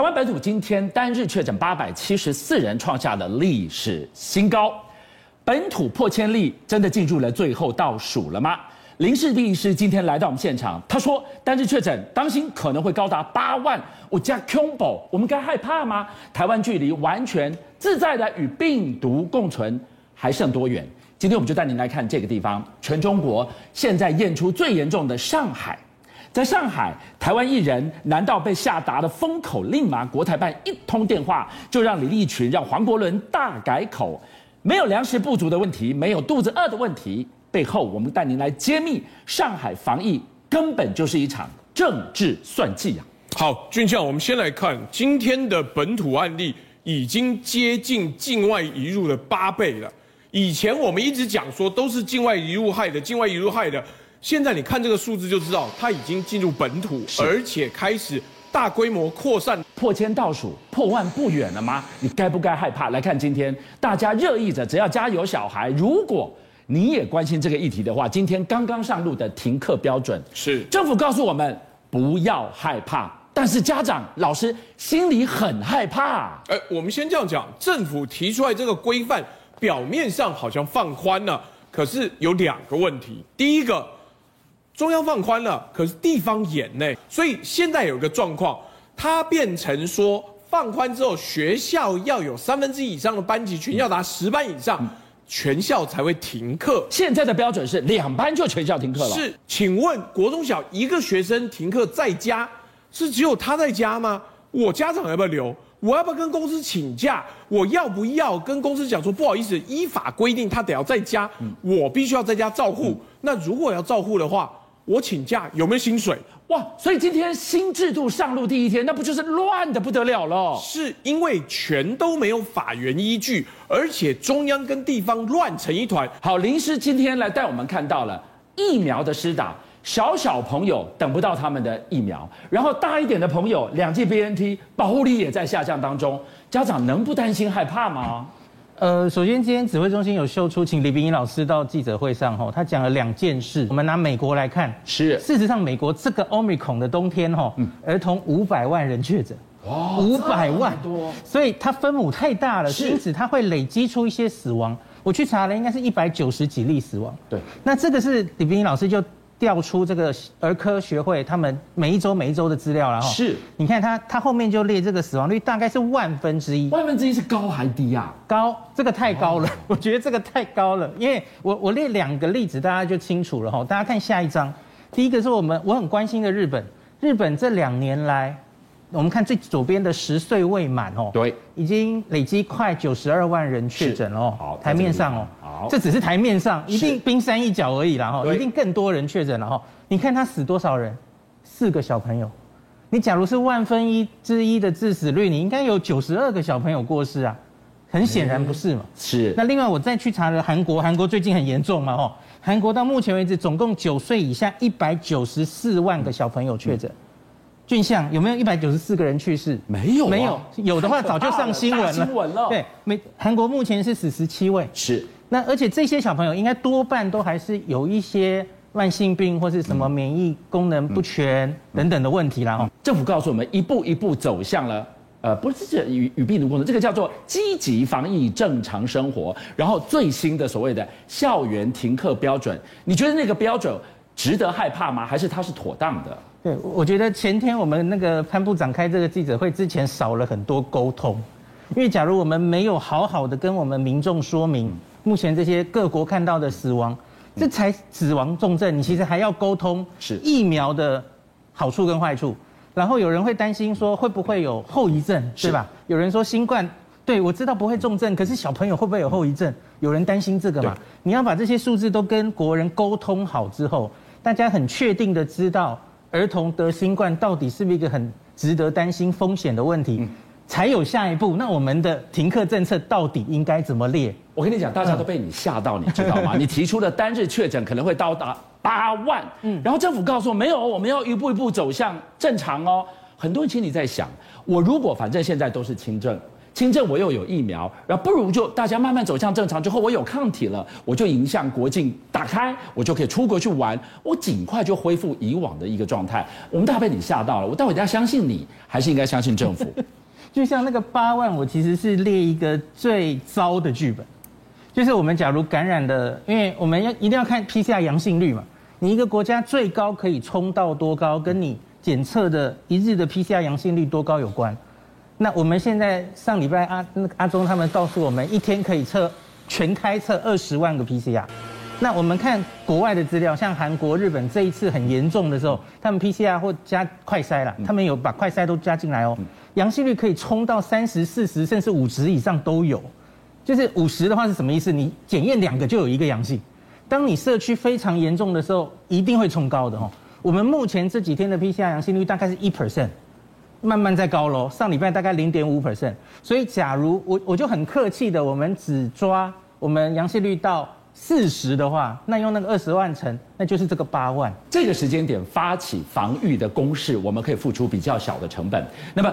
台湾本土今天单日确诊八百七十四人，创下了历史新高。本土破千例，真的进入了最后倒数了吗？林氏第一师今天来到我们现场，他说单日确诊，当心可能会高达八万。我加 combo，我们该害怕吗？台湾距离完全自在的与病毒共存还剩多远？今天我们就带您来看这个地方，全中国现在验出最严重的上海。在上海，台湾艺人难道被下达了封口令吗？国台办一通电话就让李立群、让黄国伦大改口，没有粮食不足的问题，没有肚子饿的问题，背后我们带您来揭秘上海防疫根本就是一场政治算计啊！好，俊相，我们先来看今天的本土案例已经接近境外移入的八倍了。以前我们一直讲说都是境外移入害的，境外移入害的。现在你看这个数字就知道，它已经进入本土，而且开始大规模扩散，破千倒数，破万不远了吗？你该不该害怕？来看今天大家热议着，只要家有小孩，如果你也关心这个议题的话，今天刚刚上路的停课标准是政府告诉我们不要害怕，但是家长老师心里很害怕。哎，我们先这样讲，政府提出来这个规范，表面上好像放宽了，可是有两个问题，第一个。中央放宽了，可是地方严呢，所以现在有一个状况，它变成说放宽之后，学校要有三分之一以上的班级群要达十班以上，全校才会停课。现在的标准是两班就全校停课了。是，请问国中小一个学生停课在家，是只有他在家吗？我家长要不要留？我要不要跟公司请假？我要不要跟公司讲说不好意思，依法规定他得要在家，我必须要在家照护。那如果要照护的话，我请假有没有薪水？哇！所以今天新制度上路第一天，那不就是乱的不得了了？是因为全都没有法源依据，而且中央跟地方乱成一团。好，林医师今天来带我们看到了疫苗的施打，小小朋友等不到他们的疫苗，然后大一点的朋友两剂 BNT 保护力也在下降当中，家长能不担心害怕吗？呃，首先今天指挥中心有秀出，请李冰英老师到记者会上吼，他讲了两件事。我们拿美国来看，是事实上美国这个 Omicron 的冬天吼，儿童五百万人确诊，哇，五百万多，所以它分母太大了，因此它会累积出一些死亡。我去查了，应该是一百九十几例死亡。对，那这个是李秉颖老师就。调出这个儿科学会他们每一周每一周的资料，然后是，你看他他后面就列这个死亡率大概是万分之一，万分之一是高还低啊？高，这个太高了，我觉得这个太高了，因为我我列两个例子，大家就清楚了哈。大家看下一张，第一个是我们我很关心的日本，日本这两年来。我们看最左边的十岁未满哦，对，已经累积快九十二万人确诊了哦。好，台面上哦，好，这只是台面上，一定冰山一角而已啦哈，对一定更多人确诊了哈。你看他死多少人？四个小朋友。你假如是万分一之一的致死率，你应该有九十二个小朋友过世啊，很显然不是嘛。是。那另外我再去查了韩国，韩国最近很严重嘛哈，韩国到目前为止总共九岁以下一百九十四万个小朋友确诊。嗯俊相有没有一百九十四个人去世？没有、啊，没有，有的话早就上新闻了。新闻了。对，美韩国目前是死十七位。是。那而且这些小朋友应该多半都还是有一些慢性病或是什么免疫功能不全等等的问题啦。哈、嗯，政府告诉我们，一步一步走向了，呃，不是这与与病毒共存，这个叫做积极防疫正常生活。然后最新的所谓的校园停课标准，你觉得那个标准值得害怕吗？还是它是妥当的？对，我觉得前天我们那个潘部长开这个记者会之前少了很多沟通，因为假如我们没有好好的跟我们民众说明，目前这些各国看到的死亡，这才死亡重症，你其实还要沟通是疫苗的好处跟坏处，然后有人会担心说会不会有后遗症，对吧？有人说新冠，对，我知道不会重症，可是小朋友会不会有后遗症？有人担心这个嘛？你要把这些数字都跟国人沟通好之后，大家很确定的知道。儿童得新冠到底是不是一个很值得担心风险的问题？嗯、才有下一步。那我们的停课政策到底应该怎么列？我跟你讲，大家都被你吓到，你知道吗？你提出的单日确诊可能会到达八万，嗯，然后政府告诉我没有，我们要一步一步走向正常哦。很多人心里在想，我如果反正现在都是轻症。轻症我又有疫苗，然后不如就大家慢慢走向正常之后，我有抗体了，我就迎向国境打开，我就可以出国去玩，我尽快就恢复以往的一个状态。我们大被你吓到了，我到底要相信你，还是应该相信政府？就像那个八万，我其实是列一个最糟的剧本，就是我们假如感染的，因为我们要一定要看 PCR 阳性率嘛，你一个国家最高可以冲到多高，跟你检测的一日的 PCR 阳性率多高有关。那我们现在上礼拜阿那阿中他们告诉我们，一天可以测全开测二十万个 PCR。那我们看国外的资料，像韩国、日本这一次很严重的时候，他们 PCR 或加快筛了，他们有把快筛都加进来哦。阳性率可以冲到三十、四十，甚至五十以上都有。就是五十的话是什么意思？你检验两个就有一个阳性。当你社区非常严重的时候，一定会冲高的哦。我们目前这几天的 PCR 阳性率大概是一 percent，慢慢在高喽。上礼拜大概零点五 percent。所以假如我我就很客气的，我们只抓我们阳性率到四十的话，那用那个二十万乘，那就是这个八万。这个时间点发起防御的攻势，我们可以付出比较小的成本。那么。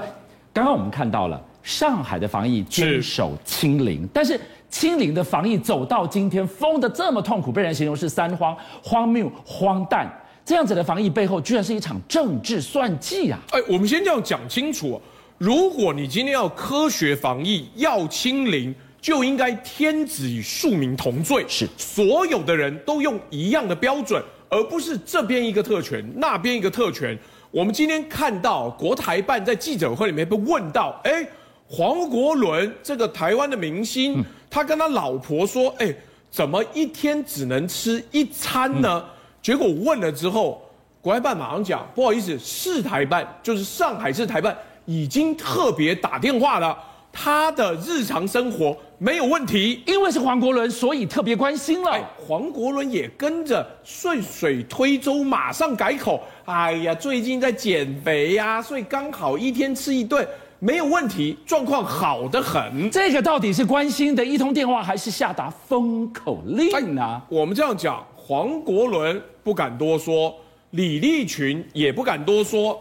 刚刚我们看到了上海的防疫坚守清零，但是清零的防疫走到今天封得这么痛苦，被人形容是三荒：荒谬、荒诞。这样子的防疫背后，居然是一场政治算计啊！哎，我们先这样讲清楚：如果你今天要科学防疫，要清零，就应该天子与庶民同罪，是所有的人都用一样的标准，而不是这边一个特权，那边一个特权。我们今天看到国台办在记者会里面被问到，哎，黄国伦这个台湾的明星，他跟他老婆说，哎，怎么一天只能吃一餐呢？结果问了之后，国台办马上讲，不好意思，市台办就是上海市台办已经特别打电话了。他的日常生活没有问题，因为是黄国伦，所以特别关心了。黄国伦也跟着顺水推舟，马上改口。哎呀，最近在减肥呀，所以刚好一天吃一顿没有问题，状况好得很。这个到底是关心的一通电话，还是下达封口令呢？我们这样讲，黄国伦不敢多说，李立群也不敢多说，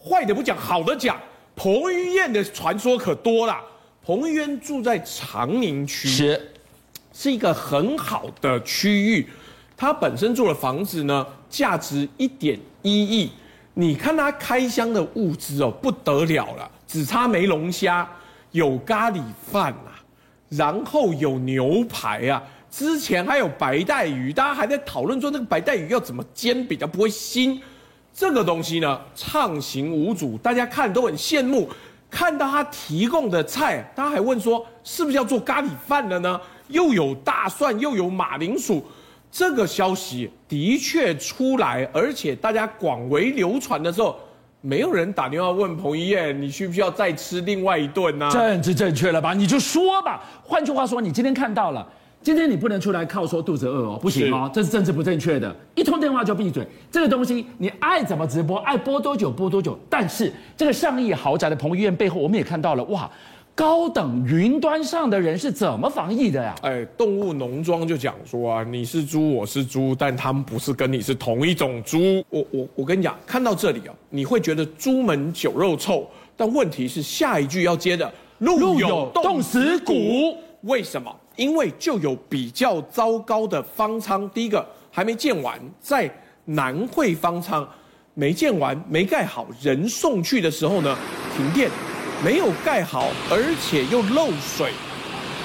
坏的不讲，好的讲。彭于晏的传说可多了。彭于晏住在长宁区，是，是一个很好的区域。他本身住的房子呢，价值一点一亿。你看他开箱的物资哦，不得了了，只差没龙虾，有咖喱饭啊，然后有牛排啊，之前还有白带鱼，大家还在讨论说那个白带鱼要怎么煎比较不会腥。这个东西呢，畅行无阻，大家看都很羡慕。看到他提供的菜，大家还问说，是不是要做咖喱饭了呢？又有大蒜，又有马铃薯，这个消息的确出来，而且大家广为流传的时候，没有人打电话问彭于晏，你需不需要再吃另外一顿呢？政治正确了吧？你就说吧。换句话说，你今天看到了。今天你不能出来靠说肚子饿哦，不行哦，这是政治不正确的。一通电话就闭嘴，这个东西你爱怎么直播，爱播多久播多久。但是这个上亿豪宅的彭于晏背后，我们也看到了哇，高等云端上的人是怎么防疫的呀？哎，动物农庄就讲说啊，你是猪，我是猪，但他们不是跟你是同一种猪。我我我跟你讲，看到这里啊，你会觉得猪门酒肉臭，但问题是下一句要接的，路有冻死骨，为什么？因为就有比较糟糕的方舱，第一个还没建完，在南汇方舱没建完、没盖好，人送去的时候呢，停电，没有盖好，而且又漏水，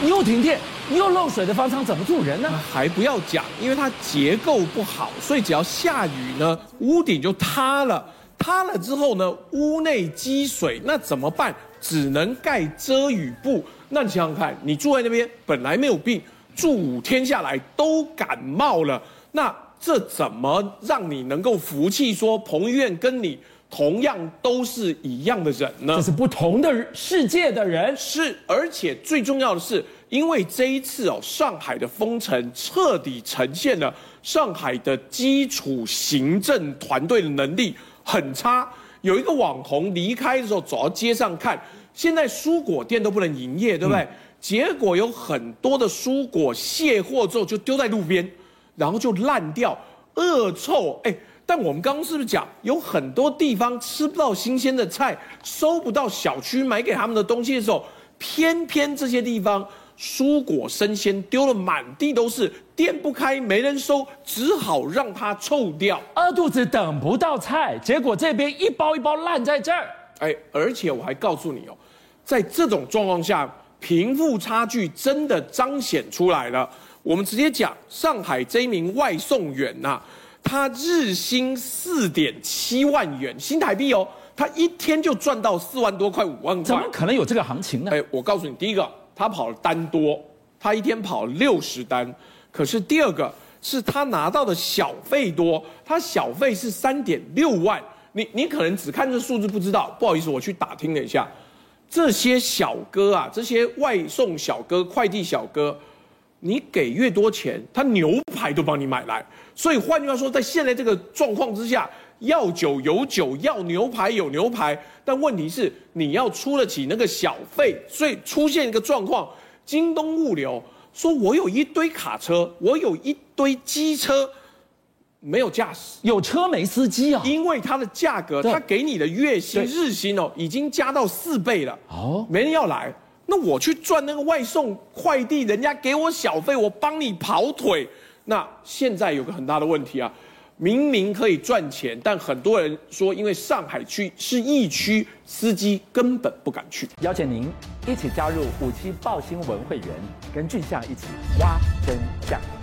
又停电又漏水的方舱怎么住人呢？还不要讲，因为它结构不好，所以只要下雨呢，屋顶就塌了。塌了之后呢，屋内积水，那怎么办？只能盖遮雨布。那你想想看，你住在那边本来没有病，住五天下来都感冒了，那这怎么让你能够服气？说彭于晏跟你同样都是一样的人呢？这是不同的世界的人，是，而且最重要的是，因为这一次哦，上海的封城彻底呈现了上海的基础行政团队的能力很差。有一个网红离开的时候走到街上看。现在蔬果店都不能营业，对不对？嗯、结果有很多的蔬果卸货之后就丢在路边，然后就烂掉、恶臭。哎，但我们刚刚是不是讲有很多地方吃不到新鲜的菜，收不到小区买给他们的东西的时候，偏偏这些地方蔬果生鲜丢了满地都是，店不开没人收，只好让它臭掉。饿肚子等不到菜，结果这边一包一包烂在这儿。哎，而且我还告诉你哦，在这种状况下，贫富差距真的彰显出来了。我们直接讲，上海这一名外送员呐、啊，他日薪四点七万元新台币哦，他一天就赚到四万多块五万块，怎么可能有这个行情呢？哎，我告诉你，第一个，他跑的单多，他一天跑六十单，可是第二个是他拿到的小费多，他小费是三点六万，你你可能只看这数字不知道，不好意思，我去打听了一下，这些小哥啊，这些外送小哥、快递小哥。你给越多钱，他牛排都帮你买来。所以换句话说，在现在这个状况之下，要酒有酒，要牛排有牛排。但问题是，你要出得起那个小费。所以出现一个状况，京东物流说，我有一堆卡车，我有一堆机车，没有驾驶，有车没司机啊。因为它的价格，它给你的月薪、日薪哦，已经加到四倍了。哦，没人要来。那我去赚那个外送快递，人家给我小费，我帮你跑腿。那现在有个很大的问题啊，明明可以赚钱，但很多人说，因为上海区是疫区，司机根本不敢去。邀请您一起加入五七报新闻会员，跟俊相一起挖真相。